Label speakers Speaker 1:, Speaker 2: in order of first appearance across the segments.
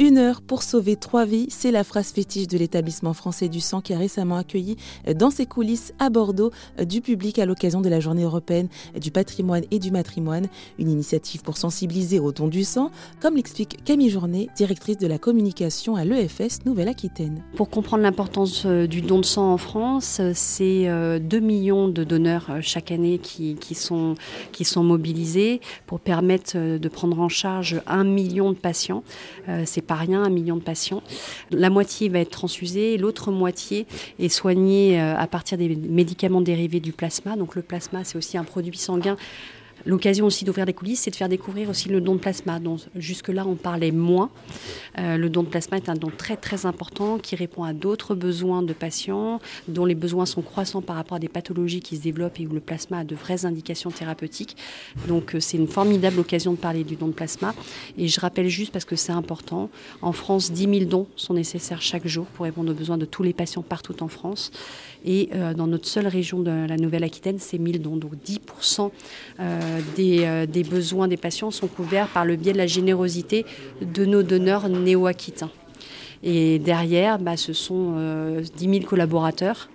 Speaker 1: Une heure pour sauver trois vies, c'est la phrase fétiche de l'établissement français du sang qui a récemment accueilli dans ses coulisses à Bordeaux du public à l'occasion de la journée européenne du patrimoine et du matrimoine, une initiative pour sensibiliser au don du sang, comme l'explique Camille Journet, directrice de la communication à l'EFS Nouvelle-Aquitaine.
Speaker 2: Pour comprendre l'importance euh, du don de sang en France, c'est 2 euh, millions de donneurs euh, chaque année qui, sont, mobilisés pour permettre de prendre en charge un million de patients. Pas rien, un million de patients. La moitié va être transfusée, l'autre moitié est soignée euh, à partir des médicaments dérivés du plasma. Donc le plasma, c'est aussi un produit sanguin L'occasion aussi d'ouvrir les coulisses, c'est de faire découvrir aussi le don de plasma, dont jusque-là on parlait moins. Euh, le don de plasma est un don très très important qui répond à d'autres besoins de patients, dont les besoins sont croissants par rapport à des pathologies qui se développent et où le plasma a de vraies indications thérapeutiques. Donc euh, c'est une formidable occasion de parler du don de plasma. Et je rappelle juste parce que c'est important, en France, 10 000 dons sont nécessaires chaque jour pour répondre aux besoins de tous les patients partout en France. Et euh, dans notre seule région de la Nouvelle-Aquitaine, c'est 1000 dons. Donc 10% euh, euh, des, besoins des patients sont couverts par le biais de la générosité de nos donneurs néo-aquitains. Et derrière, bah, ce sont 10 000 collaborateurs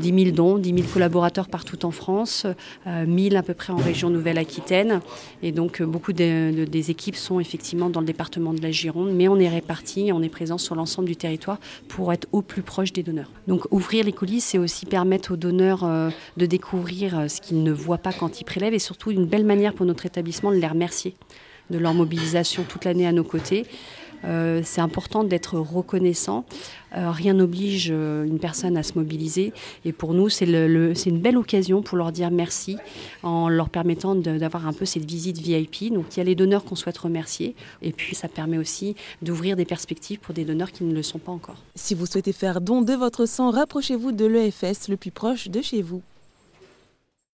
Speaker 2: 10 000 dons, 10 000 collaborateurs partout en France, 1 000 à peu près en région Nouvelle-Aquitaine. Et donc, euh, beaucoup des équipes sont effectivement dans le département de la Gironde, mais on est répartis, on est présent sur l'ensemble du territoire pour être au plus proche des donneurs. Donc, ouvrir les coulisses, c'est aussi permettre aux donneurs euh, de découvrir euh, ce qu'ils ne voient pas quand ils prélèvent et surtout une belle manière pour notre établissement de les remercier de leur mobilisation toute l'année à nos côtés. Euh, c'est important d'être reconnaissant. Euh, rien n'oblige euh, une personne à se mobiliser. Et pour nous, c'est une belle occasion pour leur dire merci en leur permettant d'avoir un peu cette visite VIP. Donc il y a les donneurs qu'on souhaite remercier. Et puis ça permet aussi d'ouvrir des perspectives pour des donneurs qui ne le sont pas encore.
Speaker 1: Si vous souhaitez faire don de votre sang, rapprochez-vous de l'EFS le plus proche de chez vous.